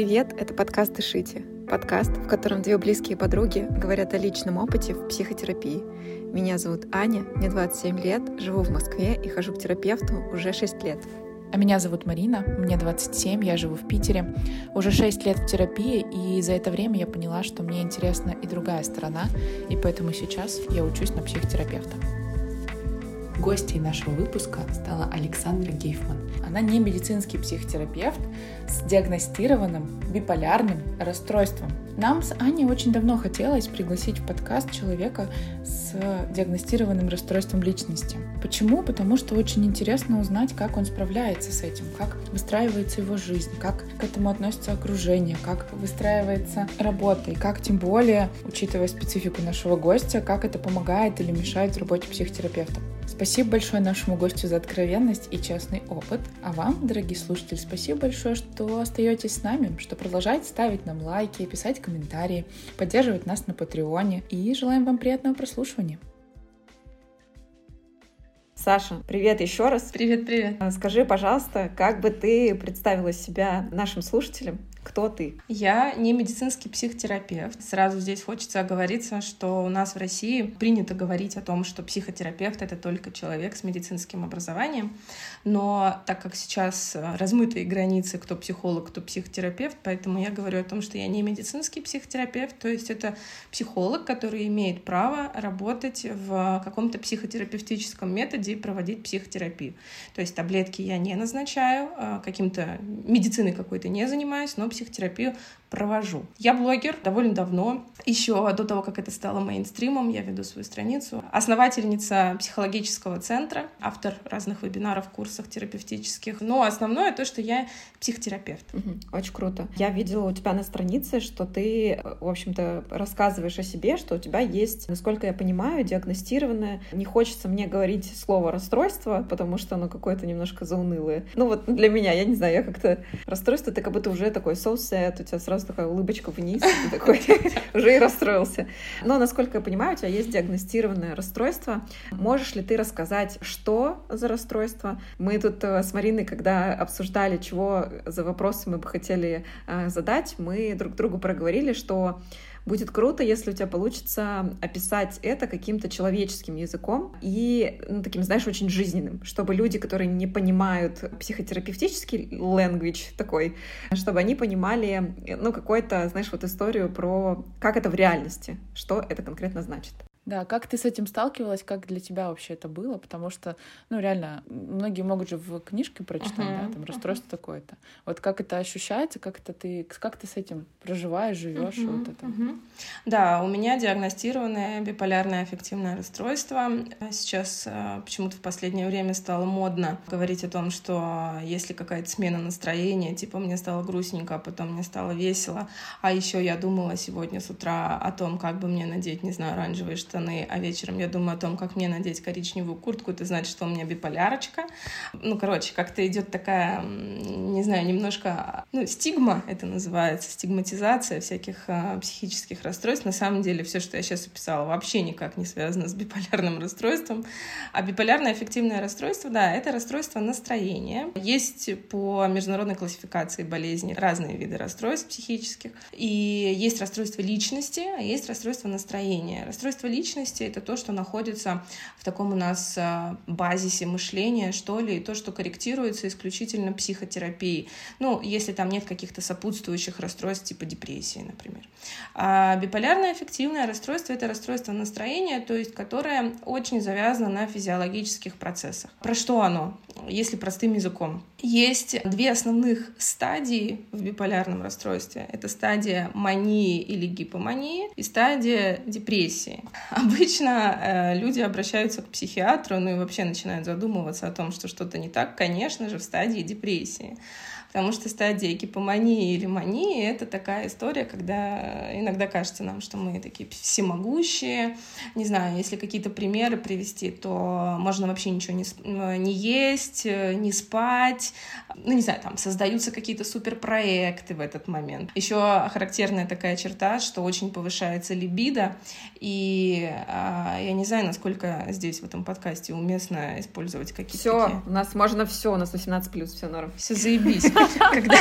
привет! Это подкаст «Дышите». Подкаст, в котором две близкие подруги говорят о личном опыте в психотерапии. Меня зовут Аня, мне 27 лет, живу в Москве и хожу к терапевту уже 6 лет. А меня зовут Марина, мне 27, я живу в Питере. Уже 6 лет в терапии, и за это время я поняла, что мне интересна и другая сторона, и поэтому сейчас я учусь на психотерапевта. Гостьей нашего выпуска стала Александра Гейфман. Она не медицинский психотерапевт с диагностированным биполярным расстройством. Нам с Аней очень давно хотелось пригласить в подкаст человека с диагностированным расстройством личности. Почему? Потому что очень интересно узнать, как он справляется с этим, как выстраивается его жизнь, как к этому относится окружение, как выстраивается работа, и как тем более, учитывая специфику нашего гостя, как это помогает или мешает работе психотерапевта. Спасибо большое нашему гостю за откровенность и честный опыт. А вам, дорогие слушатели, спасибо большое, что остаетесь с нами, что продолжаете ставить нам лайки, писать комментарии, поддерживать нас на Патреоне. И желаем вам приятного прослушивания. Саша, привет еще раз. Привет, привет. Скажи, пожалуйста, как бы ты представила себя нашим слушателям? Кто ты? Я не медицинский психотерапевт. Сразу здесь хочется оговориться, что у нас в России принято говорить о том, что психотерапевт — это только человек с медицинским образованием. Но так как сейчас размытые границы, кто психолог, кто психотерапевт, поэтому я говорю о том, что я не медицинский психотерапевт, то есть это психолог, который имеет право работать в каком-то психотерапевтическом методе и проводить психотерапию. То есть таблетки я не назначаю, а каким-то медициной какой-то не занимаюсь, но психотерапию провожу. Я блогер довольно давно, еще до того, как это стало мейнстримом, я веду свою страницу. Основательница психологического центра, автор разных вебинаров, курсов терапевтических. Но основное то, что я психотерапевт. Очень круто. Я видела у тебя на странице, что ты, в общем-то, рассказываешь о себе, что у тебя есть, насколько я понимаю, диагностированное. Не хочется мне говорить слово расстройство, потому что оно какое-то немножко заунылое. Ну вот для меня, я не знаю, я как-то расстройство, ты как будто уже такой sad, у тебя сразу такая улыбочка вниз, такой уже и расстроился. Но, насколько я понимаю, у тебя есть диагностированное расстройство. Можешь ли ты рассказать, что за расстройство? Мы тут э, с Мариной, когда обсуждали, чего за вопросы мы бы хотели э, задать, мы друг другу проговорили, что Будет круто, если у тебя получится описать это каким-то человеческим языком и ну, таким, знаешь, очень жизненным, чтобы люди, которые не понимают психотерапевтический language такой, чтобы они понимали, ну, какую-то, знаешь, вот историю про как это в реальности, что это конкретно значит. Да, как ты с этим сталкивалась, как для тебя вообще это было? Потому что, ну, реально, многие могут же в книжке прочитать, uh-huh, да, там расстройство uh-huh. такое-то. Вот как это ощущается, как это ты, как ты с этим проживаешь, живешь, uh-huh, вот это. Uh-huh. Да, у меня диагностированное биполярное аффективное расстройство. Сейчас э, почему-то в последнее время стало модно говорить о том, что если какая-то смена настроения, типа мне стало грустненько, а потом мне стало весело, а еще я думала сегодня с утра о том, как бы мне надеть, не знаю, оранжевые штаны штаны, а вечером я думаю о том, как мне надеть коричневую куртку, это значит, что у меня биполярочка. Ну, короче, как-то идет такая, не знаю, немножко, ну, стигма это называется, стигматизация всяких а, психических расстройств. На самом деле, все, что я сейчас описала, вообще никак не связано с биполярным расстройством. А биполярное аффективное расстройство, да, это расстройство настроения. Есть по международной классификации болезней разные виды расстройств психических. И есть расстройство личности, а есть расстройство настроения. Расстройство личности личности, это то, что находится в таком у нас э, базисе мышления, что ли, и то, что корректируется исключительно психотерапией. Ну, если там нет каких-то сопутствующих расстройств, типа депрессии, например. А биполярное аффективное расстройство — это расстройство настроения, то есть которое очень завязано на физиологических процессах. Про что оно? Если простым языком. Есть две основных стадии в биполярном расстройстве. Это стадия мании или гипомании и стадия депрессии. Обычно э, люди обращаются к психиатру, ну и вообще начинают задумываться о том, что что-то не так, конечно же, в стадии депрессии. Потому что стадия гипомании или мании — это такая история, когда иногда кажется нам, что мы такие всемогущие. Не знаю, если какие-то примеры привести, то можно вообще ничего не, не есть, не спать. Ну, не знаю, там создаются какие-то суперпроекты в этот момент. Еще характерная такая черта, что очень повышается либидо. И а, я не знаю, насколько здесь в этом подкасте уместно использовать какие-то Все, такие... у нас можно все, у нас 18+, все норм. Все заебись. Когда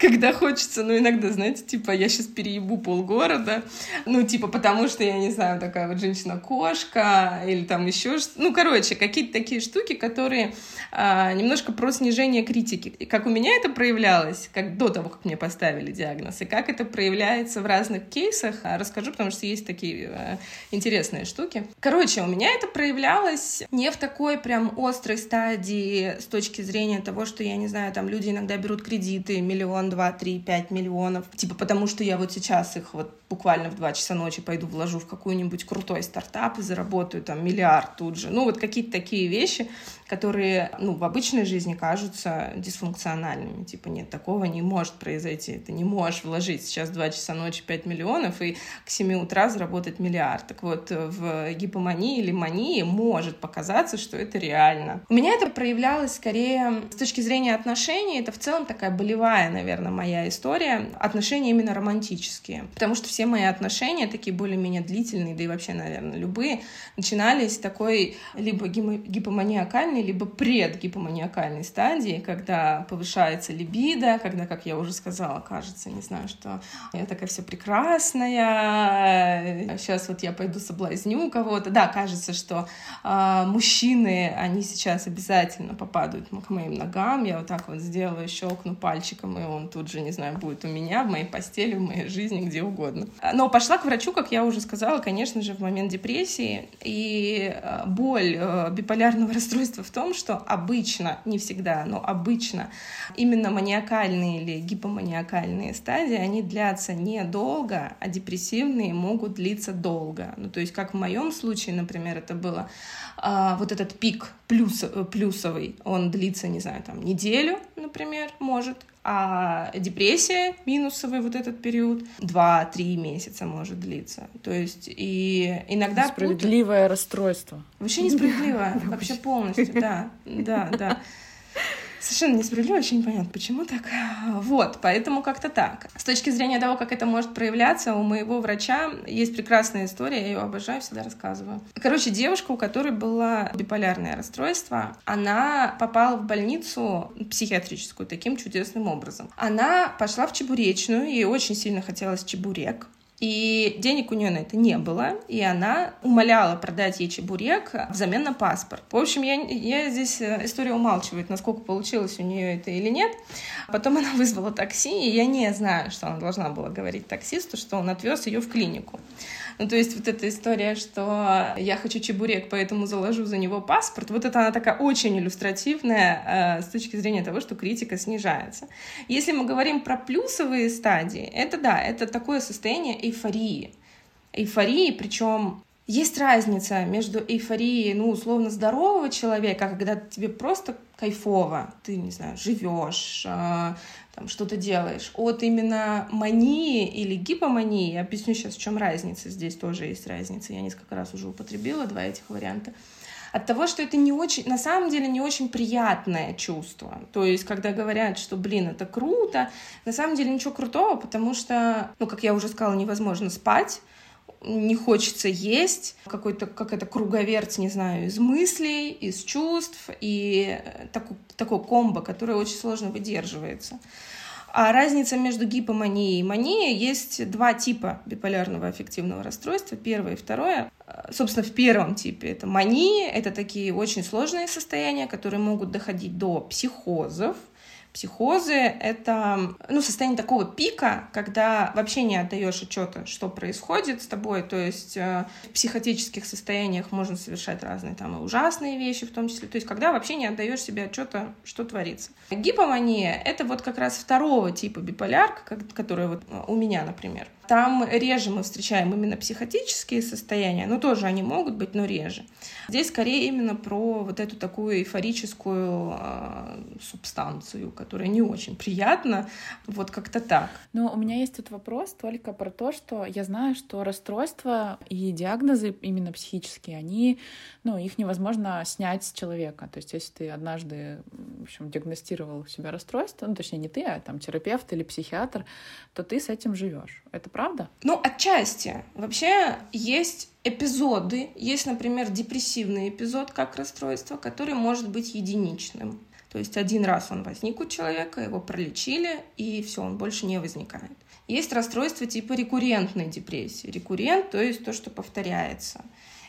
когда хочется, ну, иногда, знаете, типа, я сейчас переебу полгорода, ну, типа, потому что, я не знаю, такая вот женщина-кошка, или там еще что Ну, короче, какие-то такие штуки, которые а, немножко про снижение критики. И как у меня это проявлялось, как до того, как мне поставили диагноз, и как это проявляется в разных кейсах, а, расскажу, потому что есть такие а, интересные штуки. Короче, у меня это проявлялось не в такой прям острой стадии с точки зрения того, что, я не знаю, там люди иногда берут кредиты, миллион, два, три, пять миллионов, типа потому что я вот сейчас их вот буквально в два часа ночи пойду вложу в какой-нибудь крутой стартап и заработаю там миллиард тут же. Ну, вот какие-то такие вещи, которые, ну, в обычной жизни кажутся дисфункциональными. Типа, нет, такого не может произойти. Ты не можешь вложить сейчас два часа ночи 5 миллионов и к 7 утра заработать миллиард. Так вот, в гипомании или мании может показаться, что это реально. У меня это проявлялось скорее с точки зрения отношений. Это в целом такая болевая, наверное, моя история. Отношения именно романтические. Потому что все мои отношения, такие более-менее длительные, да и вообще, наверное, любые, начинались такой либо гипоманиакальной гипоманиакальной, либо предгипоманиакальной стадии, когда повышается либидо, когда, как я уже сказала, кажется, не знаю, что я такая вся прекрасная, сейчас вот я пойду соблазню кого-то. Да, кажется, что э, мужчины, они сейчас обязательно попадают к моим ногам, я вот так вот сделаю, щелкну пальчиком, и он тут же, не знаю, будет у меня, в моей постели, в моей жизни, где угодно. Но пошла к врачу, как я уже сказала, конечно же, в момент депрессии, и а, боль э, биполярного расстройства в том, что обычно, не всегда, но обычно именно маниакальные или гипоманиакальные стадии, они длятся недолго, а депрессивные могут длиться долго. Ну, то есть, как в моем случае, например, это было а, вот этот пик плюс, плюсовый, он длится, не знаю, там неделю, например, может, а депрессия, минусовый вот этот период, 2-3 месяца может длиться. То есть и иногда... Справедливое путают... расстройство. Вообще несправедливое, вообще полностью, да, да, да. Совершенно несправедливо, вообще непонятно, почему так. Вот, поэтому как-то так. С точки зрения того, как это может проявляться, у моего врача есть прекрасная история, я ее обожаю, всегда рассказываю. Короче, девушка, у которой было биполярное расстройство, она попала в больницу психиатрическую таким чудесным образом. Она пошла в чебуречную, ей очень сильно хотелось чебурек. И денег у нее на это не было, и она умоляла продать ей чебурек взамен на паспорт. В общем, я, я здесь э, история умалчивает, насколько получилось у нее это или нет. Потом она вызвала такси, и я не знаю, что она должна была говорить таксисту, что он отвез ее в клинику. Ну, то есть вот эта история, что я хочу чебурек, поэтому заложу за него паспорт, вот это она такая очень иллюстративная э, с точки зрения того, что критика снижается. Если мы говорим про плюсовые стадии, это да, это такое состояние эйфории. Эйфории, причем есть разница между эйфорией, ну, условно, здорового человека, когда тебе просто кайфово, ты, не знаю, живешь, э, там что-то делаешь, от именно мании или гипомании, я объясню сейчас, в чем разница, здесь тоже есть разница, я несколько раз уже употребила два этих варианта, от того, что это не очень, на самом деле не очень приятное чувство. То есть, когда говорят, что, блин, это круто, на самом деле ничего крутого, потому что, ну, как я уже сказала, невозможно спать, не хочется есть, какой-то, как это, круговерть, не знаю, из мыслей, из чувств, и такой, такой комбо, который очень сложно выдерживается. А разница между гипоманией и манией есть два типа биполярного аффективного расстройства. Первое и второе. Собственно, в первом типе это мания, это такие очень сложные состояния, которые могут доходить до психозов, Психозы — это ну, состояние такого пика, когда вообще не отдаешь отчета, что происходит с тобой. То есть э, в психотических состояниях можно совершать разные там и ужасные вещи в том числе. То есть когда вообще не отдаешь себе отчета, что творится. Гипомания — это вот как раз второго типа биполярка, которая вот у меня, например. Там реже мы встречаем именно психотические состояния, но тоже они могут быть, но реже. Здесь скорее именно про вот эту такую эйфорическую э, субстанцию, которая не очень приятна, вот как-то так. Но у меня есть тут вопрос только про то, что я знаю, что расстройства и диагнозы именно психические, они, ну, их невозможно снять с человека. То есть если ты однажды, в общем, диагностировал у себя расстройство, ну, точнее, не ты, а там терапевт или психиатр, то ты с этим живешь. Это правда? Ну, отчасти. Вообще есть эпизоды. Есть, например, депрессивный эпизод как расстройство, который может быть единичным. То есть один раз он возник у человека, его пролечили, и все, он больше не возникает. Есть расстройство типа рекуррентной депрессии. Рекуррент, то есть то, что повторяется.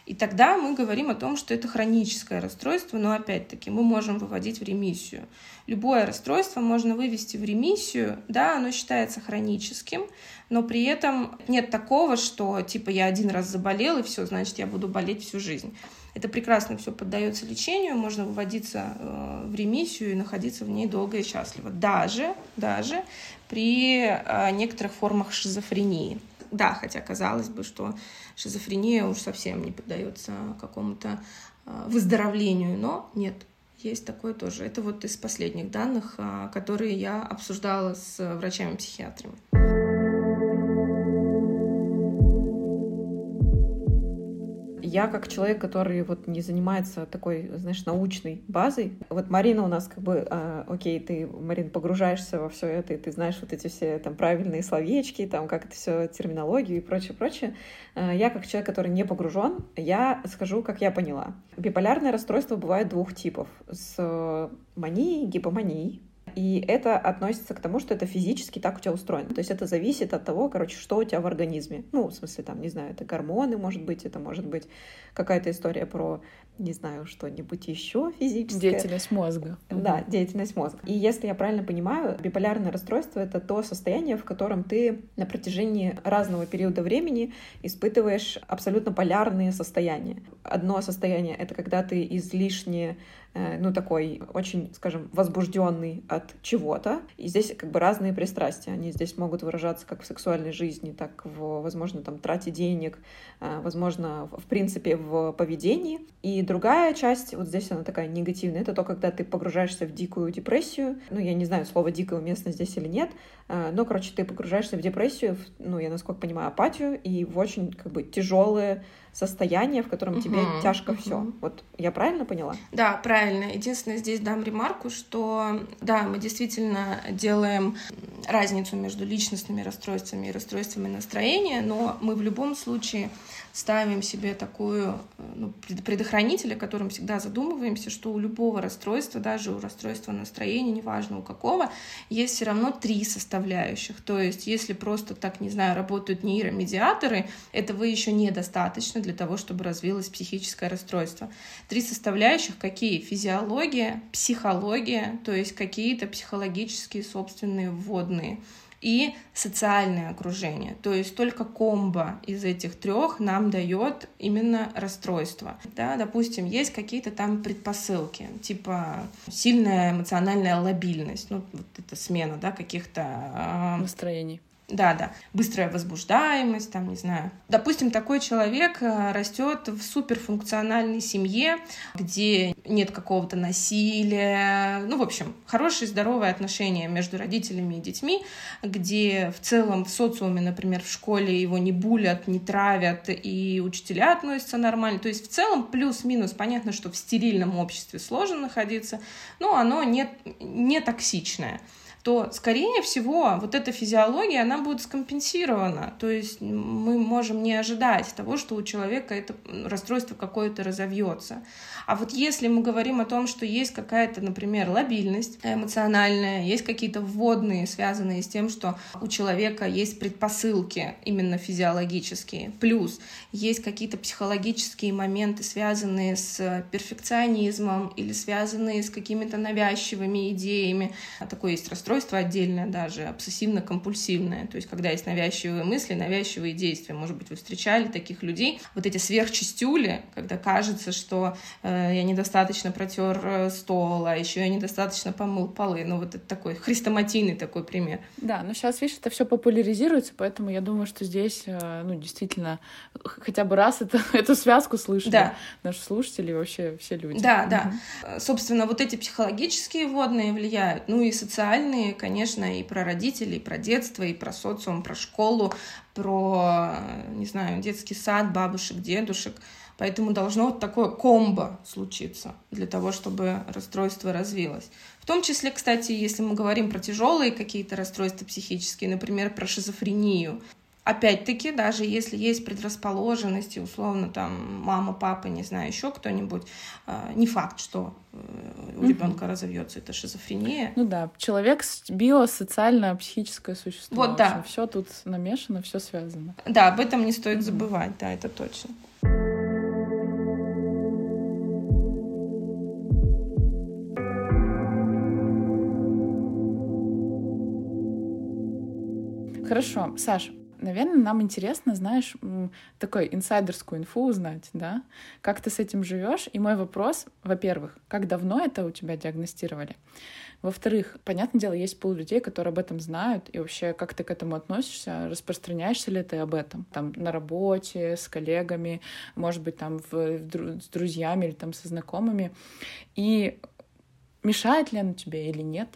И тогда мы говорим о том, что это хроническое расстройство, но опять-таки мы можем выводить в ремиссию. Любое расстройство можно вывести в ремиссию, да, оно считается хроническим, но при этом нет такого, что типа я один раз заболел и все, значит я буду болеть всю жизнь. Это прекрасно все поддается лечению, можно выводиться э, в ремиссию и находиться в ней долго и счастливо. Даже, даже при э, некоторых формах шизофрении. Да, хотя казалось бы, что шизофрения уж совсем не поддается какому-то э, выздоровлению, но нет, есть такое тоже. Это вот из последних данных, которые я обсуждала с врачами-психиатрами. Я как человек, который вот не занимается такой, знаешь, научной базой, вот Марина у нас как бы, э, окей, ты, Марин, погружаешься во все это, и ты знаешь вот эти все там правильные словечки, там как это все, терминологию и прочее, прочее. Э, я как человек, который не погружен, я скажу, как я поняла. Биполярное расстройство бывает двух типов. С манией, гипоманией, и это относится к тому, что это физически так у тебя устроено. То есть это зависит от того, короче, что у тебя в организме. Ну, в смысле, там, не знаю, это гормоны, может быть, это может быть какая-то история про не знаю, что-нибудь еще физическое. Деятельность мозга. Да, деятельность мозга. И если я правильно понимаю, биполярное расстройство — это то состояние, в котором ты на протяжении разного периода времени испытываешь абсолютно полярные состояния. Одно состояние — это когда ты излишне Э, ну, такой очень, скажем, возбужденный от чего-то. И здесь как бы разные пристрастия. Они здесь могут выражаться как в сексуальной жизни, так в, возможно, там, трате денег, э, возможно, в принципе, в поведении. И другая часть, вот здесь она такая негативная, это то, когда ты погружаешься в дикую депрессию. Ну, я не знаю, слово «дикое» уместно здесь или нет, э, но, короче, ты погружаешься в депрессию, в, ну, я насколько понимаю, апатию и в очень, как бы, тяжелые состояние, в котором угу, тебе тяжко угу. все. Вот я правильно поняла? Да, правильно. Единственное, здесь дам ремарку, что да, мы действительно делаем разницу между личностными расстройствами и расстройствами настроения, но мы в любом случае ставим себе такую ну, предохранитель, о котором всегда задумываемся, что у любого расстройства, даже у расстройства настроения, неважно у какого, есть все равно три составляющих. То есть, если просто так, не знаю, работают нейромедиаторы, этого еще недостаточно для того, чтобы развилось психическое расстройство. Три составляющих какие? Физиология, психология, то есть какие-то психологические собственные вводные и социальное окружение. То есть только комбо из этих трех нам дает именно расстройство. Да, допустим, есть какие-то там предпосылки, типа сильная эмоциональная лобильность, ну вот это смена, да, каких-то э, настроений да, да. Быстрая возбуждаемость, там, не знаю. Допустим, такой человек э, растет в суперфункциональной семье, где нет какого-то насилия. Ну, в общем, хорошие, здоровые отношения между родителями и детьми, где в целом в социуме, например, в школе его не булят, не травят, и учителя относятся нормально. То есть в целом плюс-минус понятно, что в стерильном обществе сложно находиться, но оно не, не токсичное то, скорее всего, вот эта физиология, она будет скомпенсирована. То есть мы можем не ожидать того, что у человека это расстройство какое-то разовьется. А вот если мы говорим о том, что есть какая-то, например, лобильность эмоциональная, есть какие-то вводные, связанные с тем, что у человека есть предпосылки именно физиологические, плюс есть какие-то психологические моменты, связанные с перфекционизмом или связанные с какими-то навязчивыми идеями. Такое есть расстройство отдельное даже, обсессивно-компульсивное, то есть когда есть навязчивые мысли, навязчивые действия. Может быть, вы встречали таких людей. Вот эти сверхчастюли, когда кажется, что э, я недостаточно протер э, стол, а еще я недостаточно помыл полы. Ну, вот это такой хрестоматийный такой пример. Да, но сейчас, видишь, это все популяризируется, поэтому я думаю, что здесь, э, ну, действительно, хотя бы раз это, эту связку слышали да. наши слушатели и вообще все люди. Да, да. Собственно, вот эти психологические водные влияют, ну и социальные, конечно, и про родителей, и про детство, и про социум, про школу, про, не знаю, детский сад, бабушек, дедушек. Поэтому должно вот такое комбо случиться для того, чтобы расстройство развилось. В том числе, кстати, если мы говорим про тяжелые какие-то расстройства психические, например, про шизофрению, Опять-таки, даже если есть предрасположенности, условно, там, мама, папа, не знаю, еще кто-нибудь, э, не факт, что э, у ребенка разовьется эта шизофрения. Ну да, человек биосоциально психическое существо. Вот да. Все тут намешано, все связано. Да, об этом не стоит забывать, да, это точно. Хорошо, Саша, наверное, нам интересно, знаешь, такой инсайдерскую инфу узнать, да? Как ты с этим живешь? И мой вопрос, во-первых, как давно это у тебя диагностировали? Во-вторых, понятное дело, есть пол людей, которые об этом знают, и вообще, как ты к этому относишься, распространяешься ли ты об этом, там, на работе, с коллегами, может быть, там, в, в, с друзьями или там со знакомыми, и мешает ли оно тебе или нет?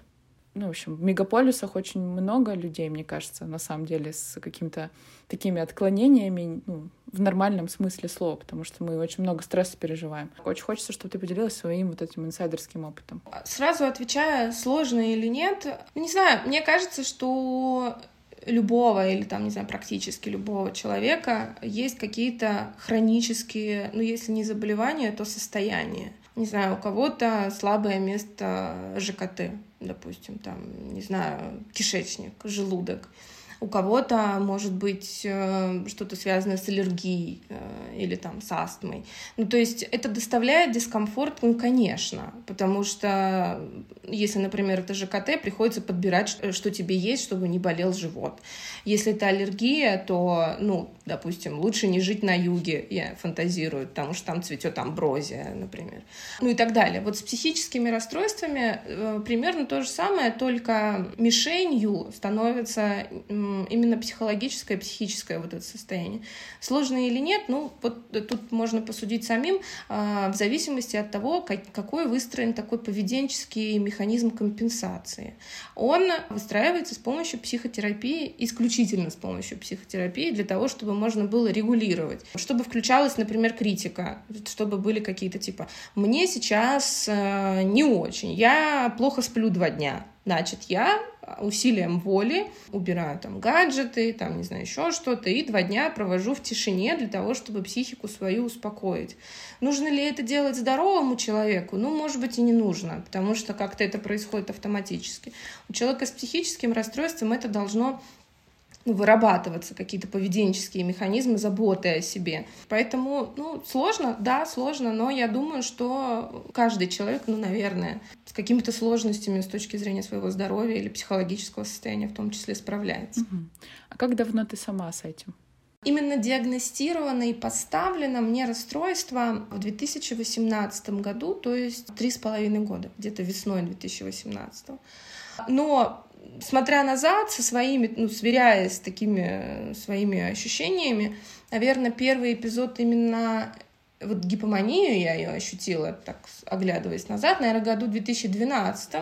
Ну, в общем, в мегаполисах очень много людей, мне кажется, на самом деле, с какими-то такими отклонениями, ну, в нормальном смысле слова, потому что мы очень много стресса переживаем. Очень хочется, чтобы ты поделилась своим вот этим инсайдерским опытом. Сразу отвечая, сложно или нет, ну, не знаю, мне кажется, что любого или там, не знаю, практически любого человека есть какие-то хронические, ну, если не заболевания, то состояния. Не знаю, у кого-то слабое место ЖКТ, допустим, там, не знаю, кишечник, желудок. У кого-то может быть э, что-то связанное с аллергией э, или там с астмой. Ну, то есть это доставляет дискомфорт, ну, конечно, потому что если, например, это ЖКТ, приходится подбирать, что тебе есть, чтобы не болел живот. Если это аллергия, то, ну, допустим, лучше не жить на юге, я фантазирую, потому что там цветет амброзия, например. Ну и так далее. Вот с психическими расстройствами э, примерно то же самое, только мишенью становится именно психологическое, психическое вот это состояние. Сложно или нет, ну вот тут можно посудить самим э, в зависимости от того, как, какой выстроен такой поведенческий механизм компенсации. Он выстраивается с помощью психотерапии, исключительно с помощью психотерапии, для того, чтобы можно было регулировать. Чтобы включалась, например, критика, чтобы были какие-то типа «мне сейчас э, не очень, я плохо сплю два дня». Значит, я усилием воли убираю там гаджеты, там, не знаю, еще что-то, и два дня провожу в тишине для того, чтобы психику свою успокоить. Нужно ли это делать здоровому человеку? Ну, может быть, и не нужно, потому что как-то это происходит автоматически. У человека с психическим расстройством это должно ну, вырабатываться какие-то поведенческие механизмы заботы о себе. Поэтому, ну, сложно, да, сложно, но я думаю, что каждый человек, ну, наверное, с какими-то сложностями с точки зрения своего здоровья или психологического состояния в том числе справляется. Угу. А как давно ты сама с этим? Именно диагностировано и поставлено мне расстройство в 2018 году, то есть три с половиной года, где-то весной 2018. Но смотря назад, со своими, ну, сверяясь с такими своими ощущениями, наверное, первый эпизод именно вот гипоманию я ее ощутила, так оглядываясь назад, наверное, году 2012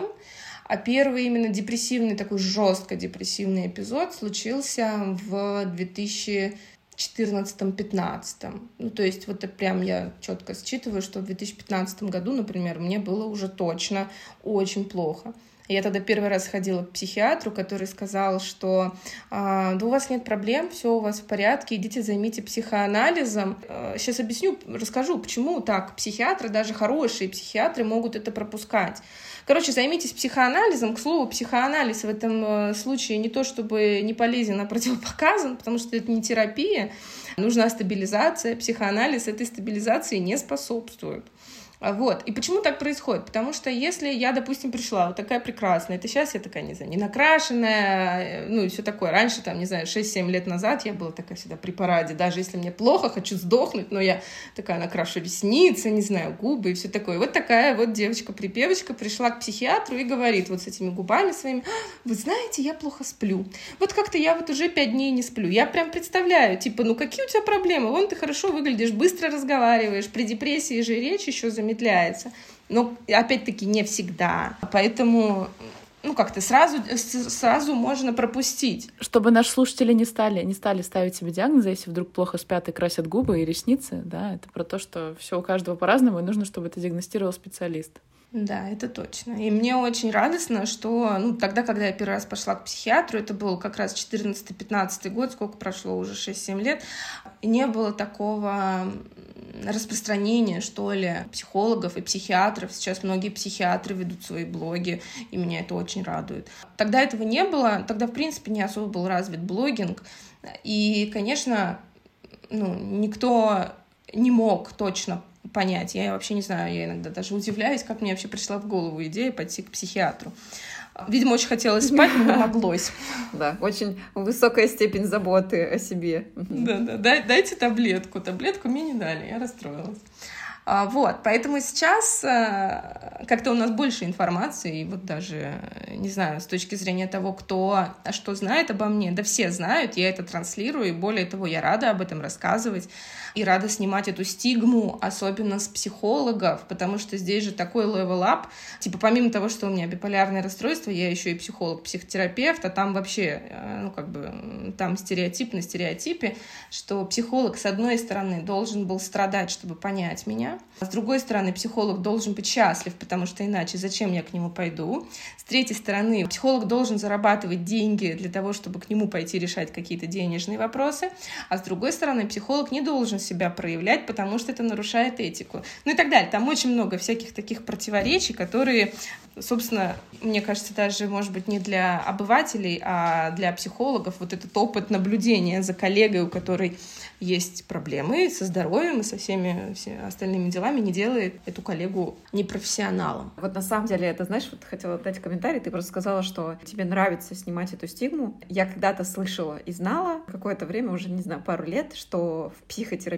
а первый именно депрессивный, такой жестко депрессивный эпизод случился в 2014-15. Ну, то есть вот это прям я четко считываю, что в 2015 году, например, мне было уже точно очень плохо. Я тогда первый раз ходила к психиатру, который сказал, что а, да у вас нет проблем, все у вас в порядке, идите займите психоанализом. Сейчас а, объясню, расскажу, почему так. Психиатры, даже хорошие психиатры могут это пропускать. Короче, займитесь психоанализом. К слову, психоанализ в этом э, случае не то чтобы не полезен, а противопоказан, потому что это не терапия. Нужна стабилизация. Психоанализ этой стабилизации не способствует. А, вот. И почему так происходит? Потому что если я, допустим, пришла вот такая прекрасная, это сейчас я такая, не знаю, не накрашенная, э, ну и все такое. Раньше, там, не знаю, 6-7 лет назад я была такая всегда при параде. Даже если мне плохо, хочу сдохнуть, но я такая накрашу ресницы, не знаю, губы и все такое. Вот такая вот девочка-припевочка пришла к психиатру и говорит вот с этими губами своими, «А, вы знаете, я плохо сплю. Вот как-то я вот уже 5 дней не сплю. Я прям представляю, типа, ну какие у тебя проблемы? Вон ты хорошо выглядишь, быстро разговариваешь, при депрессии же речь еще замечательно замедляется. Но, опять-таки, не всегда. Поэтому ну, как-то сразу, сразу можно пропустить. Чтобы наши слушатели не стали, не стали ставить себе диагнозы, если вдруг плохо спят и красят губы и ресницы, да, это про то, что все у каждого по-разному, и нужно, чтобы это диагностировал специалист. Да, это точно. И мне очень радостно, что ну, тогда, когда я первый раз пошла к психиатру, это был как раз 14-15 год, сколько прошло, уже 6-7 лет, не было такого распространения, что ли, психологов и психиатров. Сейчас многие психиатры ведут свои блоги, и меня это очень радует. Тогда этого не было, тогда, в принципе, не особо был развит блогинг. И, конечно, ну, никто не мог точно понять. Я вообще не знаю, я иногда даже удивляюсь, как мне вообще пришла в голову идея пойти к психиатру. Видимо, очень хотелось спать, но помоглось. Да, очень высокая степень заботы о себе. Да-да, дайте таблетку. Таблетку мне не дали, я расстроилась. А, вот, поэтому сейчас э, как-то у нас больше информации, и вот даже, не знаю, с точки зрения того, кто что знает обо мне, да все знают, я это транслирую, и более того, я рада об этом рассказывать и рада снимать эту стигму, особенно с психологов, потому что здесь же такой level-up. Типа, помимо того, что у меня биполярное расстройство, я еще и психолог, психотерапевт, а там вообще, э, ну, как бы, там стереотип на стереотипе, что психолог, с одной стороны, должен был страдать, чтобы понять меня, а с другой стороны, психолог должен быть счастлив, потому что иначе зачем я к нему пойду? С третьей стороны, психолог должен зарабатывать деньги для того, чтобы к нему пойти решать какие-то денежные вопросы, а с другой стороны, психолог не должен себя проявлять, потому что это нарушает этику. Ну и так далее. Там очень много всяких таких противоречий, которые, собственно, мне кажется, даже, может быть, не для обывателей, а для психологов вот этот опыт наблюдения за коллегой, у которой есть проблемы со здоровьем и со всеми все остальными делами, не делает эту коллегу непрофессионалом. Вот на самом деле, это, знаешь, вот хотела дать комментарий, ты просто сказала, что тебе нравится снимать эту стигму. Я когда-то слышала и знала какое-то время, уже, не знаю, пару лет, что в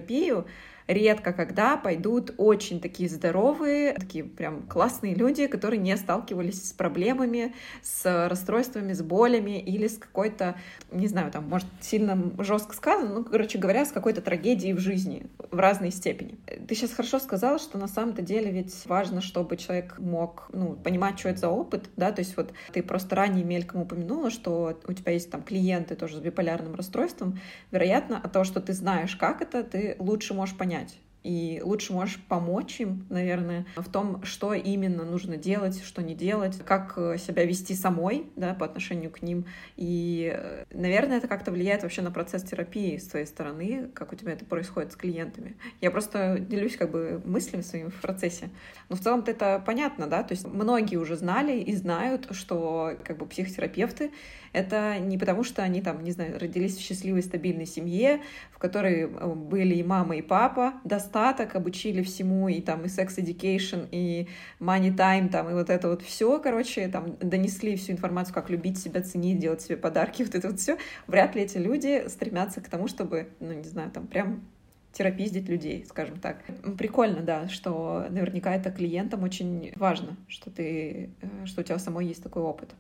психотерапию редко когда пойдут очень такие здоровые, такие прям классные люди, которые не сталкивались с проблемами, с расстройствами, с болями или с какой-то, не знаю, там, может, сильно жестко сказано, ну, короче говоря, с какой-то трагедией в жизни в разной степени. Ты сейчас хорошо сказала, что на самом-то деле ведь важно, чтобы человек мог, ну, понимать, что это за опыт, да, то есть вот ты просто ранее мельком упомянула, что у тебя есть там клиенты тоже с биполярным расстройством, вероятно, от того, что ты знаешь, как это, ты лучше можешь понять, понять. И лучше можешь помочь им, наверное, в том, что именно нужно делать, что не делать, как э, себя вести самой да, по отношению к ним. И, э, наверное, это как-то влияет вообще на процесс терапии с твоей стороны, как у тебя это происходит с клиентами. Я просто делюсь как бы мыслями своими в процессе. Но в целом-то это понятно, да, то есть многие уже знали и знают, что как бы психотерапевты это не потому, что они там, не знаю, родились в счастливой, стабильной семье, в которой э, были и мама, и папа, достаток, обучили всему, и там и секс education, и money time, там, и вот это вот все, короче, там, донесли всю информацию, как любить себя, ценить, делать себе подарки, вот это вот все. Вряд ли эти люди стремятся к тому, чтобы, ну, не знаю, там, прям терапиздить людей, скажем так. Прикольно, да, что наверняка это клиентам очень важно, что ты, э, что у тебя самой есть такой опыт.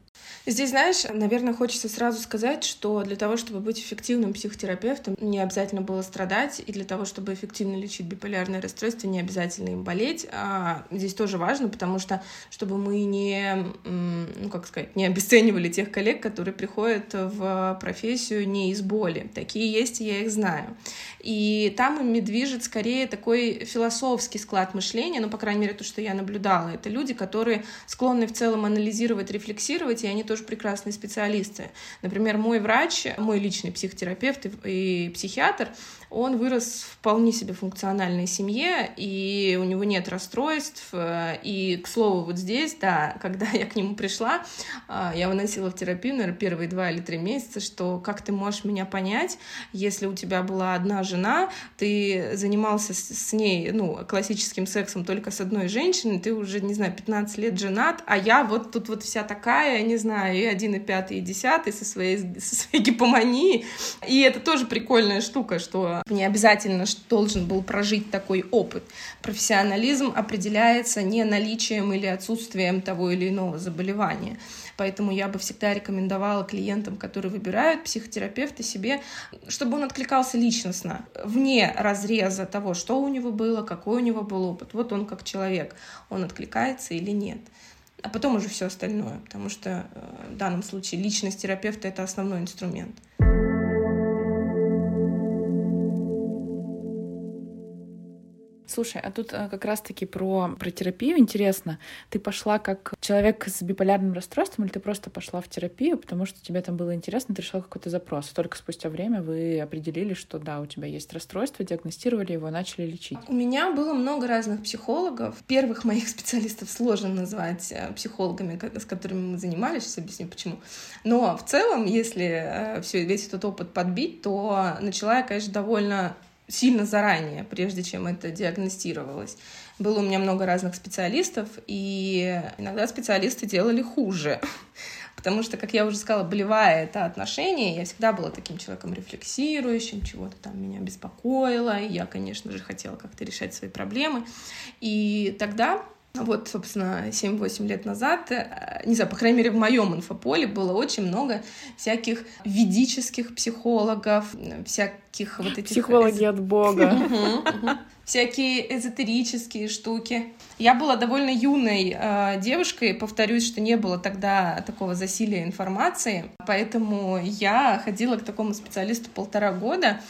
Здесь, знаешь, наверное, хочется сразу сказать, что для того, чтобы быть эффективным психотерапевтом, не обязательно было страдать, и для того, чтобы эффективно лечить биполярное расстройство, не обязательно им болеть. А здесь тоже важно, потому что, чтобы мы не, ну, как сказать, не обесценивали тех коллег, которые приходят в профессию не из боли. Такие есть, и я их знаю. И там ими движет скорее такой философский склад мышления, ну, по крайней мере, то, что я наблюдала. Это люди, которые склонны в целом анализировать, рефлексировать, и они тоже прекрасные специалисты. Например, мой врач, мой личный психотерапевт и психиатр, он вырос в вполне себе функциональной семье, и у него нет расстройств. И, к слову, вот здесь, да, когда я к нему пришла, а, я выносила в терапию, наверное, первые два или три месяца, что как ты можешь меня понять, если у тебя была одна жена, ты занимался с ней, ну, классическим сексом только с одной женщиной, ты уже, не знаю, 15 лет женат, а я вот тут вот вся такая, не знаю, и один, и пятый, и десятый со своей, со своей гипоманией. И это тоже прикольная штука, что не обязательно должен был прожить такой опыт. Профессионализм определяется не наличием или отсутствием того или иного заболевания. Поэтому я бы всегда рекомендовала клиентам, которые выбирают психотерапевта себе, чтобы он откликался личностно, вне разреза того, что у него было, какой у него был опыт. Вот он как человек, он откликается или нет. а потом уже все остальное, потому что э, в данном случае личность терапевта — это основной инструмент. Слушай, а тут а, как раз-таки про, про терапию интересно. Ты пошла как человек с биполярным расстройством или ты просто пошла в терапию, потому что тебе там было интересно, ты решила какой-то запрос. Только спустя время вы определили, что да, у тебя есть расстройство, диагностировали его, начали лечить. У меня было много разных психологов. Первых моих специалистов сложно назвать э, психологами, с которыми мы занимались, сейчас объясню почему. Но в целом, если э, все, весь этот опыт подбить, то начала я, конечно, довольно сильно заранее, прежде чем это диагностировалось. Было у меня много разных специалистов, и иногда специалисты делали хуже. Потому что, как я уже сказала, болевая это отношение, я всегда была таким человеком рефлексирующим, чего-то там меня беспокоило, и я, конечно же, хотела как-то решать свои проблемы. И тогда вот, собственно, 7-8 лет назад, э, не знаю, по крайней мере, в моем инфополе было очень много всяких ведических психологов, всяких вот этих... Психологи от Бога. Всякие эзотерические штуки. Я была довольно юной э, девушкой, повторюсь, что не было тогда такого засилия информации, поэтому я ходила к такому специалисту полтора года, а,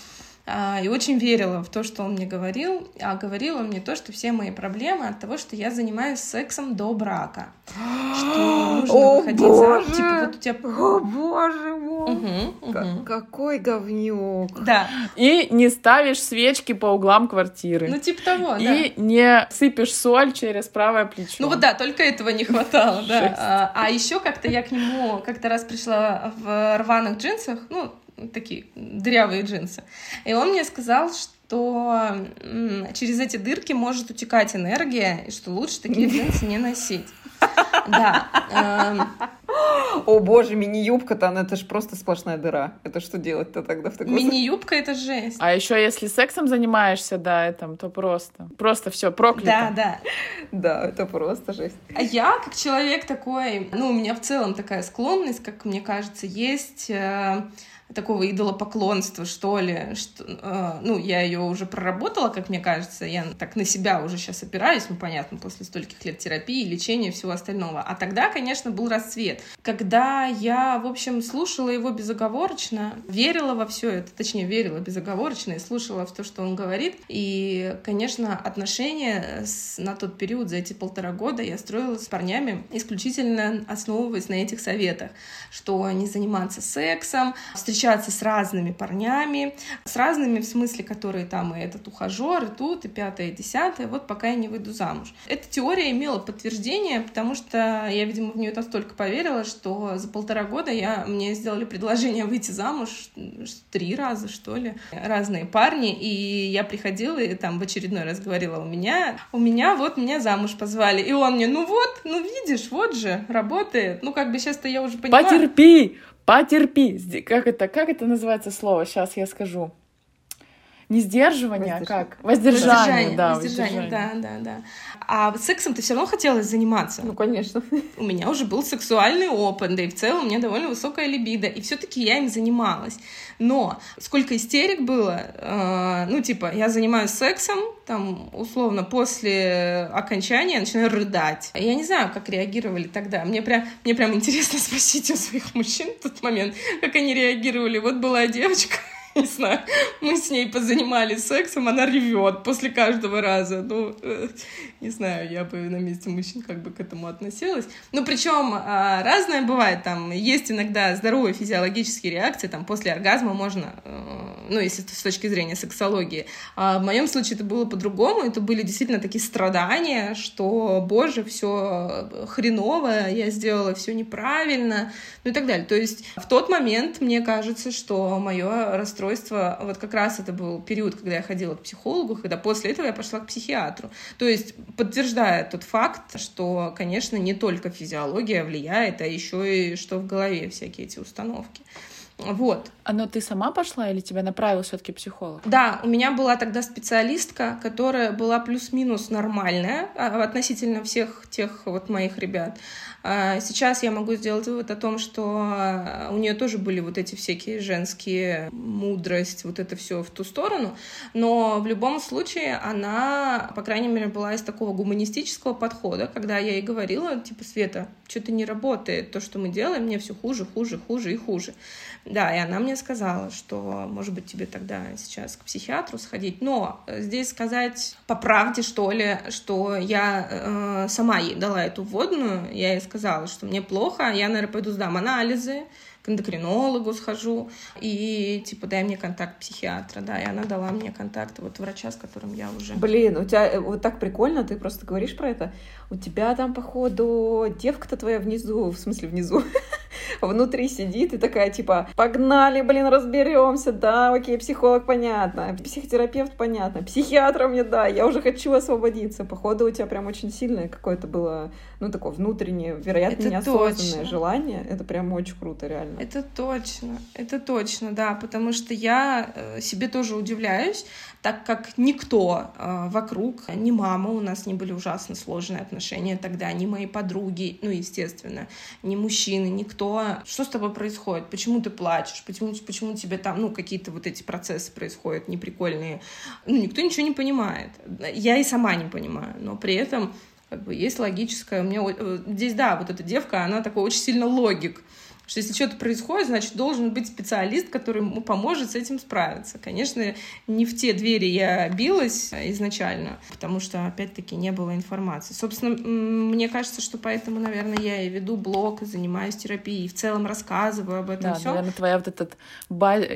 и очень верила в то, что он мне говорил, а говорил он мне то, что все мои проблемы от того, что я занимаюсь сексом до брака. Что нужно О, выходить боже! за... Типа вот у тебя... О, боже мой! Угу, угу. Какой говнюк! Да. И не ставишь свечки по углам квартиры. Ну, типа того, И да. не сыпешь соль через правое плечо. Ну вот да, только этого не хватало, да. А, а еще как-то я к нему как-то раз пришла в рваных джинсах, ну, такие дырявые джинсы. И он мне сказал, что через эти дырки может утекать энергия, и что лучше такие джинсы не носить. Да. Эм. О боже, мини-юбка-то, она это же просто сплошная дыра. Это что делать-то тогда в таком Мини-юбка — это жесть. А еще если сексом занимаешься, да, этом, то просто. Просто все проклято. Да, да. Да, это просто жесть. А я, как человек такой, ну, у меня в целом такая склонность, как мне кажется, есть э, такого идолопоклонства, что ли. Что, э, ну, я ее уже проработала, как мне кажется. Я так на себя уже сейчас опираюсь, ну, понятно, после стольких лет терапии, лечения и всего остального. А тогда, конечно, был расцвет. Когда я, в общем, слушала его безоговорочно, верила во все это, точнее, верила безоговорочно и слушала в то, что он говорит. И, конечно, отношения с, на тот период, за эти полтора года, я строила с парнями исключительно основываясь на этих советах, что не заниматься сексом, встречаться встречаться с разными парнями, с разными в смысле, которые там и этот ухажер, и тут, и пятое, и десятое, вот пока я не выйду замуж. Эта теория имела подтверждение, потому что я, видимо, в нее настолько поверила, что за полтора года я, мне сделали предложение выйти замуж три раза, что ли, разные парни, и я приходила и там в очередной раз говорила, у меня, у меня вот меня замуж позвали, и он мне, ну вот, ну видишь, вот же, работает, ну как бы сейчас-то я уже понимаю. Потерпи, Потерпи. Как это, как это называется слово? Сейчас я скажу. Не сдерживание, а как? Воздержание, воздержание да. Воздержание, да, да, да. А сексом ты все равно хотелось заниматься? Ну, конечно. У меня уже был сексуальный опыт, да и в целом у меня довольно высокая либидо, и все-таки я им занималась. Но сколько истерик было, э, ну, типа, я занимаюсь сексом, там, условно, после окончания начинаю рыдать. Я не знаю, как реагировали тогда. Мне прям, мне прям интересно спросить у своих мужчин в тот момент, как они реагировали. Вот была девочка, не знаю, мы с ней позанимались сексом, она ревет после каждого раза. Ну, э, не знаю, я бы на месте мужчин как бы к этому относилась. Ну, причем а, разное бывает, там, есть иногда здоровые физиологические реакции, там, после оргазма можно, э, ну, если с точки зрения сексологии. А в моем случае это было по-другому, это были действительно такие страдания, что, боже, все хреново, я сделала все неправильно, ну и так далее. То есть в тот момент мне кажется, что мое расстройство расстройство, вот как раз это был период, когда я ходила к психологу, когда после этого я пошла к психиатру. То есть подтверждая тот факт, что, конечно, не только физиология влияет, а еще и что в голове всякие эти установки. Вот. А но ты сама пошла или тебя направил все-таки психолог? Да, у меня была тогда специалистка, которая была плюс-минус нормальная а, относительно всех тех вот моих ребят. А, сейчас я могу сделать вывод о том, что а, у нее тоже были вот эти всякие женские мудрость, вот это все в ту сторону, но в любом случае она, по крайней мере, была из такого гуманистического подхода, когда я ей говорила, типа, Света, что-то не работает, то, что мы делаем, мне все хуже, хуже, хуже и хуже. Да, и она мне сказала, что, может быть, тебе тогда сейчас к психиатру сходить. Но здесь сказать по правде, что ли, что я э, сама ей дала эту вводную, я ей сказала, что мне плохо, я, наверное, пойду сдам анализы, к эндокринологу схожу, и, типа, дай мне контакт психиатра, да, и она дала мне контакт вот врача, с которым я уже... Блин, у тебя э, вот так прикольно, ты просто говоришь про это, у тебя там, походу, девка-то твоя внизу, в смысле внизу, внутри сидит и такая, типа, погнали, блин, разберемся, да, окей, психолог, понятно, психотерапевт, понятно, психиатр мне, да, я уже хочу освободиться. Походу, у тебя прям очень сильное какое-то было, ну, такое внутреннее, вероятно, это неосознанное точно. желание. Это прям очень круто, реально. Это точно, это точно, да, потому что я э, себе тоже удивляюсь, так как никто э, вокруг, ни мама, у нас не были ужасно сложные отношения тогда, ни мои подруги, ну, естественно, ни мужчины, никто. Что с тобой происходит? Почему ты плачешь? Почему, почему тебе там, ну, какие-то вот эти процессы происходят неприкольные? Ну, никто ничего не понимает. Я и сама не понимаю, но при этом как бы есть логическое. У меня э, здесь, да, вот эта девка, она такой очень сильно логик что если что-то происходит, значит, должен быть специалист, который ему поможет с этим справиться. Конечно, не в те двери я билась изначально, потому что, опять-таки, не было информации. Собственно, мне кажется, что поэтому, наверное, я и веду блог, и занимаюсь терапией, и в целом рассказываю об этом да, все. наверное, твоя вот эта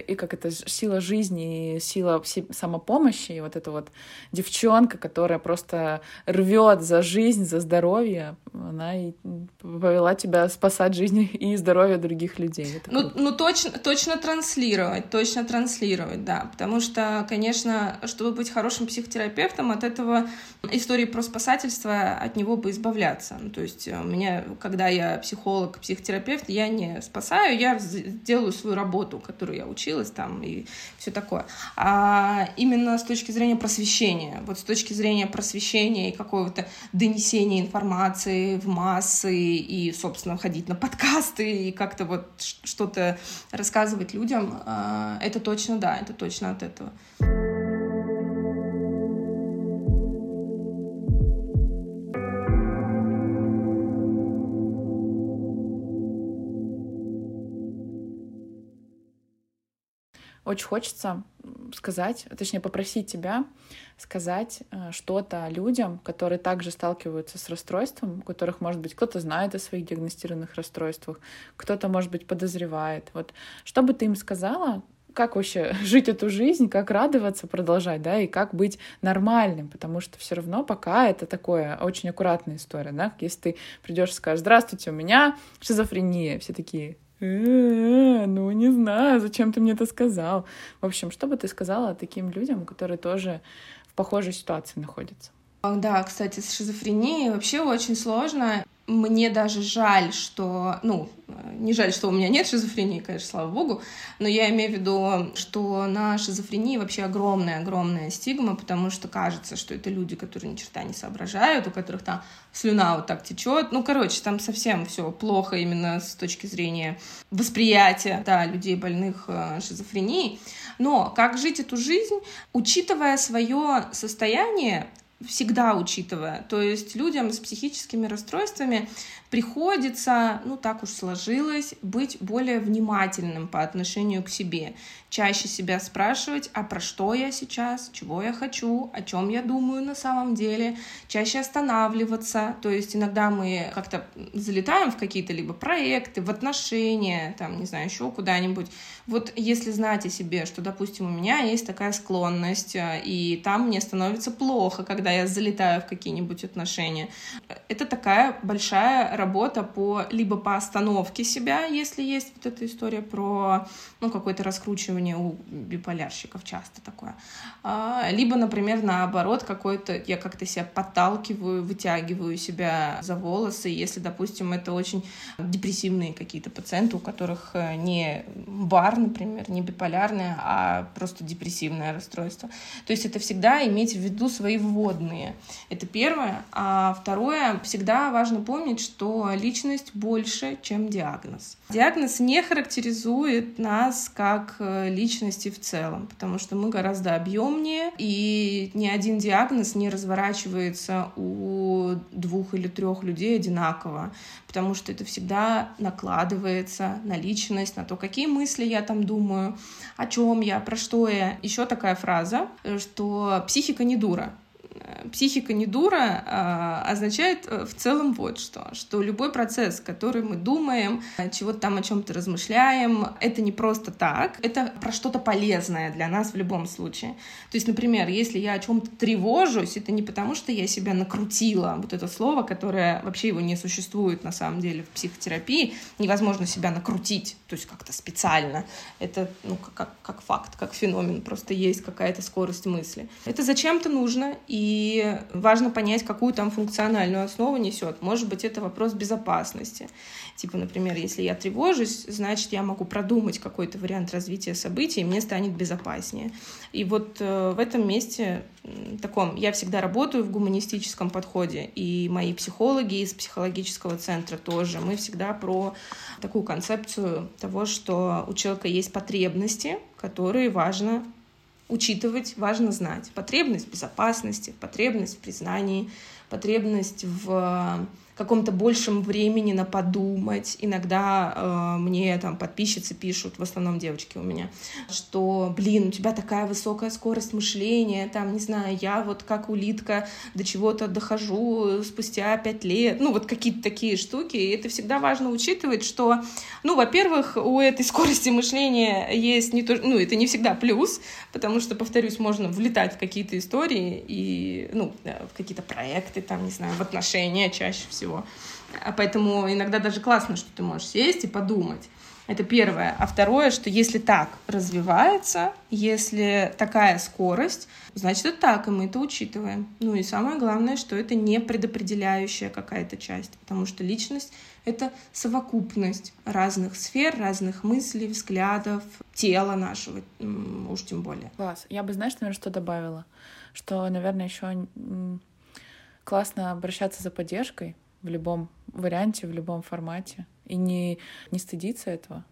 и как это сила жизни, сила самопомощи, и вот эта вот девчонка, которая просто рвет за жизнь, за здоровье, она и повела тебя спасать жизнь и здоровье других людей. Ну, ну точно, точно транслировать, точно транслировать, да. Потому что, конечно, чтобы быть хорошим психотерапевтом, от этого истории про спасательство, от него бы избавляться. Ну, то есть у меня, когда я психолог, психотерапевт, я не спасаю, я делаю свою работу, которую я училась там и все такое. А именно с точки зрения просвещения, вот с точки зрения просвещения и какого-то донесения информации в массы и, собственно, ходить на подкасты и как как-то вот что-то рассказывать людям, а, это точно, да, это точно от этого. Очень хочется сказать, точнее попросить тебя сказать э, что-то людям, которые также сталкиваются с расстройством, у которых, может быть, кто-то знает о своих диагностированных расстройствах, кто-то, может быть, подозревает. Вот что бы ты им сказала, как вообще жить эту жизнь, как радоваться, продолжать, да, и как быть нормальным, потому что все равно пока это такое очень аккуратная история, да, если ты придешь и скажешь, здравствуйте, у меня шизофрения, все такие, «Э, ну не знаю, зачем ты мне это сказал. В общем, что бы ты сказала таким людям, которые тоже в похожей ситуации находятся? Да, кстати, с шизофренией вообще очень сложно мне даже жаль, что, ну, не жаль, что у меня нет шизофрении, конечно, слава богу, но я имею в виду, что на шизофрении вообще огромная-огромная стигма, потому что кажется, что это люди, которые ни черта не соображают, у которых там слюна вот так течет. Ну, короче, там совсем все плохо именно с точки зрения восприятия, да, людей больных э, шизофренией. Но как жить эту жизнь, учитывая свое состояние, всегда учитывая. То есть людям с психическими расстройствами приходится, ну так уж сложилось, быть более внимательным по отношению к себе. Чаще себя спрашивать, а про что я сейчас, чего я хочу, о чем я думаю на самом деле. Чаще останавливаться. То есть иногда мы как-то залетаем в какие-то либо проекты, в отношения, там, не знаю, еще куда-нибудь. Вот если знать о себе, что, допустим, у меня есть такая склонность, и там мне становится плохо, когда я залетаю в какие-нибудь отношения. Это такая большая работа по либо по остановке себя, если есть вот эта история про ну, какое-то раскручивание у биполярщиков часто такое. А, либо, например, наоборот, какое-то я как-то себя подталкиваю, вытягиваю себя за волосы, если, допустим, это очень депрессивные какие-то пациенты, у которых э, не бар, например, не биполярное, а просто депрессивное расстройство. То есть это всегда иметь в виду свои вводные. Это первое. А второе, всегда важно помнить, что личность больше, чем диагноз. Диагноз не характеризует нас как э, личности в целом, потому что мы гораздо объемнее, и ни один диагноз не разворачивается у двух или трех людей одинаково, потому что это всегда накладывается на личность, на то, какие мысли я там думаю, о чем я, про что я. Еще такая фраза, что психика не дура психика не дура а, означает э, в целом вот что, что любой процесс, который мы думаем, чего-то там о чем-то размышляем, это не просто так, это про что-то полезное для нас в любом случае. То есть, например, если я о чем-то тревожусь, это не потому, что я себя накрутила, вот это слово, которое вообще его не существует на самом деле в психотерапии, невозможно себя накрутить, то есть как-то специально. Это ну, как, как факт, как феномен, просто есть какая-то скорость мысли. Это зачем-то нужно, и важно понять, какую там функциональную основу несет. Может быть, это вопрос безопасности. Типа, например, если я тревожусь, значит, я могу продумать какой-то вариант развития событий, и мне станет безопаснее. И вот э, в этом месте таком я всегда работаю в гуманистическом подходе, и мои психологи из психологического центра тоже. Мы всегда про такую концепцию того, что у человека есть потребности, которые важно учитывать, важно знать. Потребность в безопасности, потребность в признании, потребность в каком-то большем времени на подумать. Иногда э, мне там подписчицы пишут, в основном девочки у меня, что, блин, у тебя такая высокая скорость мышления, там, не знаю, я вот как улитка до чего-то дохожу спустя пять лет, ну, вот какие-то такие штуки, и это всегда важно учитывать, что, ну, во-первых, у этой скорости мышления есть не то, ну, это не всегда плюс, потому что, повторюсь, можно влетать в какие-то истории и, ну, в какие-то проекты, там, не знаю, в отношения чаще всего, всего. А поэтому иногда даже классно, что ты можешь сесть и подумать. Это первое. А второе, что если так развивается, если такая скорость, значит, это так, и мы это учитываем. Ну и самое главное, что это не предопределяющая какая-то часть, потому что личность — это совокупность разных сфер, разных мыслей, взглядов, тела нашего, уж тем более. Класс. Я бы, знаешь, наверное, что добавила? Что, наверное, еще классно обращаться за поддержкой, в любом варианте, в любом формате. И не, не стыдиться этого.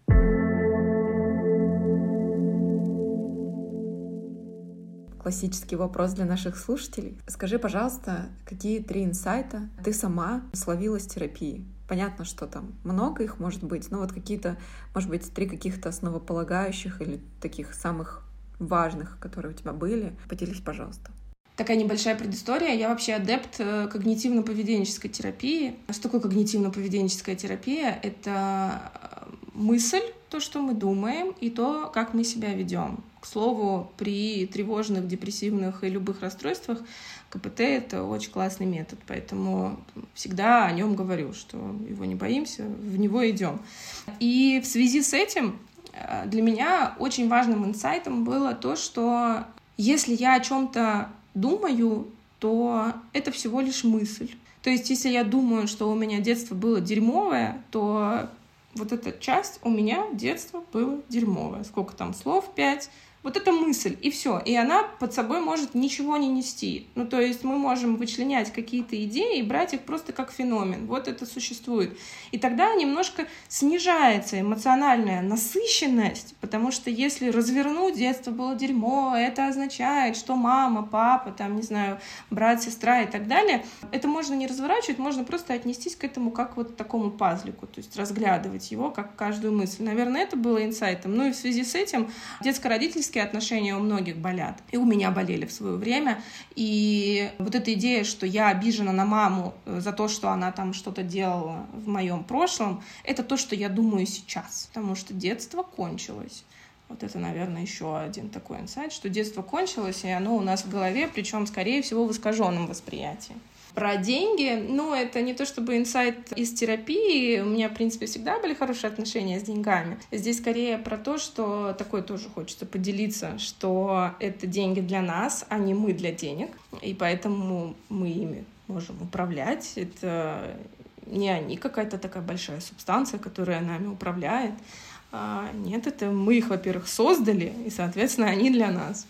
Классический вопрос для наших слушателей. Скажи, пожалуйста, какие три инсайта ты сама словила с терапии? Понятно, что там много их может быть, но вот какие-то, может быть, три каких-то основополагающих или таких самых важных, которые у тебя были. Поделись, пожалуйста такая небольшая предыстория. Я вообще адепт э, когнитивно-поведенческой терапии. Что такое когнитивно-поведенческая терапия? Это э, мысль, то, что мы думаем, и то, как мы себя ведем. К слову, при тревожных, депрессивных и любых расстройствах КПТ — это очень классный метод, поэтому всегда о нем говорю, что его не боимся, в него идем. И в связи с этим э, для меня очень важным инсайтом было то, что если я о чем-то думаю, то это всего лишь мысль. То есть, если я думаю, что у меня детство было дерьмовое, то вот эта часть у меня детство было дерьмовое. Сколько там слов? Пять. Вот эта мысль, и все. И она под собой может ничего не нести. Ну, то есть мы можем вычленять какие-то идеи и брать их просто как феномен. Вот это существует. И тогда немножко снижается эмоциональная насыщенность, потому что если развернуть детство было дерьмо, это означает, что мама, папа, там, не знаю, брат, сестра и так далее, это можно не разворачивать, можно просто отнестись к этому как вот такому пазлику, то есть разглядывать его как каждую мысль. Наверное, это было инсайтом. Ну и в связи с этим детско-родительский родительские отношения у многих болят. И у меня болели в свое время. И вот эта идея, что я обижена на маму э, за то, что она там что-то делала в моем прошлом, это то, что я думаю сейчас. Потому что детство кончилось Вот это, наверное, еще один такой инсайт, что детство кончилось, и оно у нас в голове, причем, скорее всего, в искаженном восприятии. Про деньги, ну, это не то чтобы инсайт из терапии, у меня, в принципе, всегда были хорошие отношения с деньгами. Здесь скорее про то, что такое тоже хочется поделиться, что это деньги для нас, а не мы для денег, и поэтому мы ими можем управлять. Это не они какая-то такая большая субстанция, которая нами управляет. А, нет, это мы их, во-первых, создали, и, соответственно, они для нас.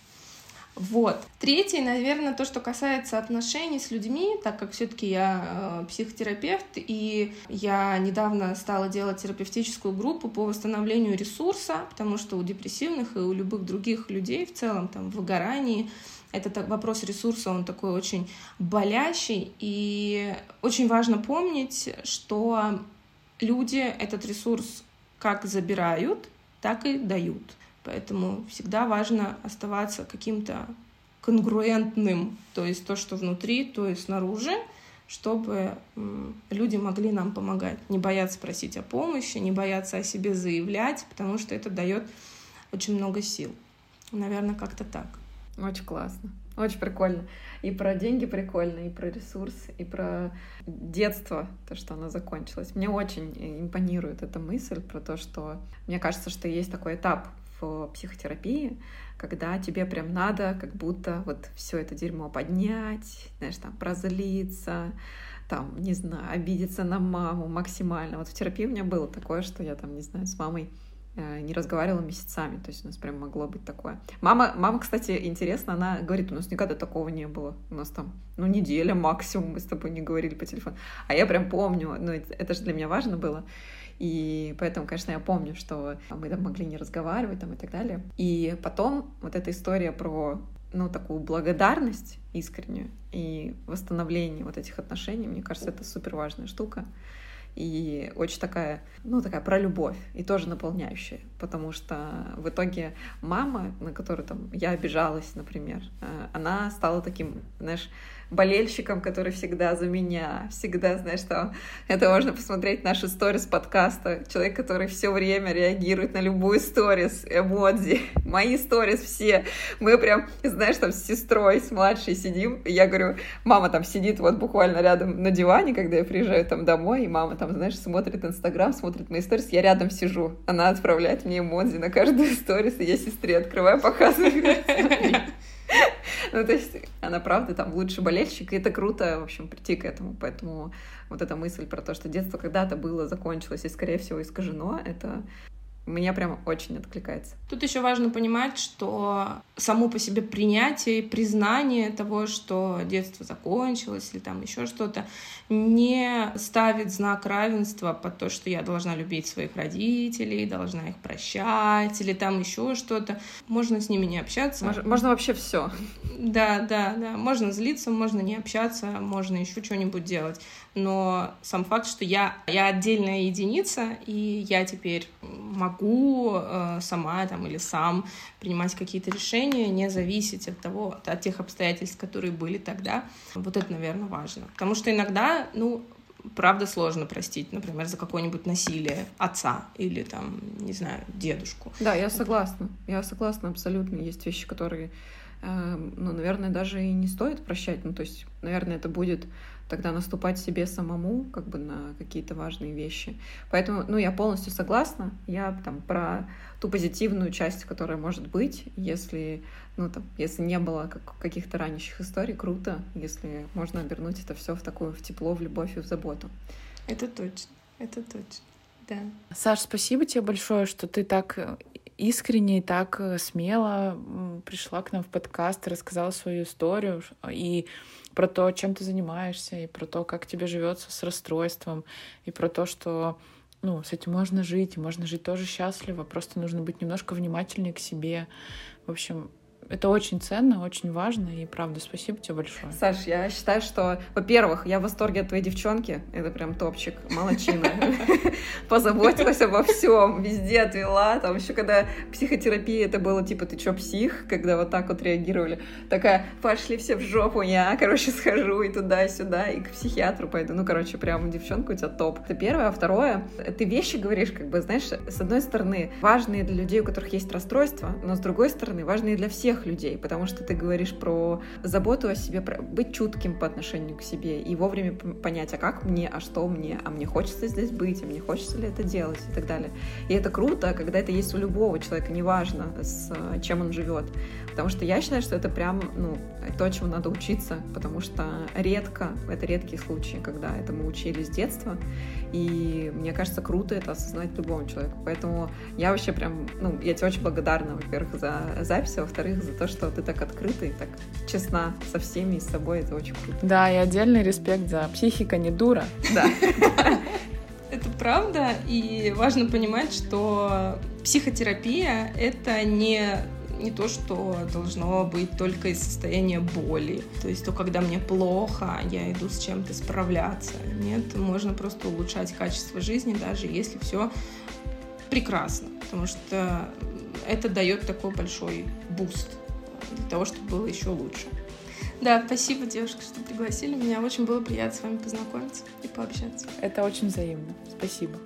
Вот. Третий, наверное, то, что касается отношений с людьми, так как все-таки я э, психотерапевт, и я недавно стала делать терапевтическую группу по восстановлению ресурса, потому что у депрессивных и у любых других людей в целом там в выгорании этот вопрос ресурса, он такой очень болящий, и очень важно помнить, что люди этот ресурс как забирают, так и дают. Поэтому всегда важно оставаться каким-то конгруентным, то есть то, что внутри, то и снаружи, чтобы люди могли нам помогать. Не бояться просить о помощи, не бояться о себе заявлять, потому что это дает очень много сил. Наверное, как-то так. Очень классно. Очень прикольно. И про деньги прикольно, и про ресурс, и про детство, то, что оно закончилось. Мне очень импонирует эта мысль про то, что мне кажется, что есть такой этап в психотерапии, когда тебе прям надо как будто вот все это дерьмо поднять, знаешь, там прозлиться, там, не знаю, обидеться на маму максимально. Вот в терапии у меня было такое, что я там, не знаю, с мамой Э, не разговаривала месяцами, то есть у нас прям могло быть такое. Мама, мама, кстати, интересно, она говорит, у нас никогда такого не было, у нас там, ну, неделя максимум мы с тобой не говорили по телефону, а я прям помню, ну, это, это же для меня важно было, и поэтому, конечно, я помню, что мы там могли не разговаривать там и так далее. И потом вот эта история про ну, такую благодарность искреннюю и восстановление вот этих отношений, мне кажется, это супер важная штука и очень такая, ну, такая про любовь, и тоже наполняющая, потому что в итоге мама, на которую там я обижалась, например, э, она стала таким, знаешь, болельщиком, который всегда за меня, всегда, знаешь, что это можно посмотреть наши сторис подкаста. Человек, который все время реагирует на любую сторис, эмодзи. Мои сторис все. Мы прям, знаешь, там с сестрой, с младшей сидим. И я говорю, мама там сидит вот буквально рядом на диване, когда я приезжаю там домой, и мама там, знаешь, смотрит Инстаграм, смотрит мои сторис, я рядом сижу. Она отправляет мне эмодзи на каждую сторис, и я сестре открываю, показываю. Ну, то есть она правда там лучший болельщик, и это круто, в общем, прийти к этому. Поэтому вот эта мысль про то, что детство когда-то было, закончилось и, скорее всего, искажено, это мне прям очень откликается. Тут еще важно понимать, что само по себе принятие и признание того, что детство закончилось или там еще что-то, не ставит знак равенства под то, что я должна любить своих родителей, должна их прощать или там еще что-то. Можно с ними не общаться. Можно, можно вообще все. Да, да, да. Можно злиться, можно не общаться, можно еще что-нибудь делать. Но сам факт, что я, я отдельная единица, и я теперь могу э, сама там или сам принимать какие-то решения, не зависеть от того, от тех обстоятельств, которые были тогда. Вот это, наверное, важно. Потому что иногда, ну, правда сложно простить, например, за какое-нибудь насилие отца или там, не знаю, дедушку. Да, я согласна. Я согласна абсолютно. Есть вещи, которые, э, ну, наверное, даже и не стоит прощать. Ну, то есть, наверное, это будет тогда наступать себе самому как бы на какие-то важные вещи. Поэтому, ну, я полностью согласна. Я там про ту позитивную часть, которая может быть, если, ну, там, если не было как, каких-то ранящих историй, круто, если можно обернуть это все в такую, в тепло, в любовь и в заботу. Это точно, это точно, да. Саш, спасибо тебе большое, что ты так искренне и так смело пришла к нам в подкаст, рассказала свою историю и про то, чем ты занимаешься, и про то, как тебе живется с расстройством, и про то, что ну, с этим можно жить, и можно жить тоже счастливо, просто нужно быть немножко внимательнее к себе. В общем, Это очень ценно, очень важно, и правда, спасибо тебе большое. Саш, я считаю, что, во-первых, я в восторге от твоей девчонки, это прям топчик, молочина. Позаботилась обо всем, везде отвела, там еще когда психотерапия, это было типа, ты чё, псих, когда вот так вот реагировали. Такая, пошли все в жопу, я, короче, схожу и туда, сюда, и к психиатру пойду. Ну, короче, прям девчонка у тебя топ. Это первое. А второе, ты вещи говоришь, как бы, знаешь, с одной стороны, важные для людей, у которых есть расстройство, но с другой стороны, важные для всех людей, потому что ты говоришь про заботу о себе, про быть чутким по отношению к себе и вовремя понять, а как мне, а что мне, а мне хочется здесь быть, а мне хочется ли это делать и так далее. И это круто, когда это есть у любого человека, неважно, с чем он живет. Потому что я считаю, что это прям, ну, то, чему надо учиться, потому что редко, это редкие случаи, когда этому учили с детства, и мне кажется, круто это осознать любому человеку. Поэтому я вообще прям, ну, я тебе очень благодарна, во-первых, за запись, а во-вторых, за то, что ты так открыта и так честна со всеми и с собой, это очень круто. Да, и отдельный респект за психика не дура. Да. Это правда, и важно понимать, что психотерапия — это не не то, что должно быть только из состояния боли. То есть то, когда мне плохо, я иду с чем-то справляться. Нет, можно просто улучшать качество жизни, даже если все прекрасно. Потому что это дает такой большой boost для того, чтобы было еще лучше. Да, спасибо, девушка, что пригласили меня. Очень было приятно с вами познакомиться и пообщаться. Это очень взаимно. Спасибо.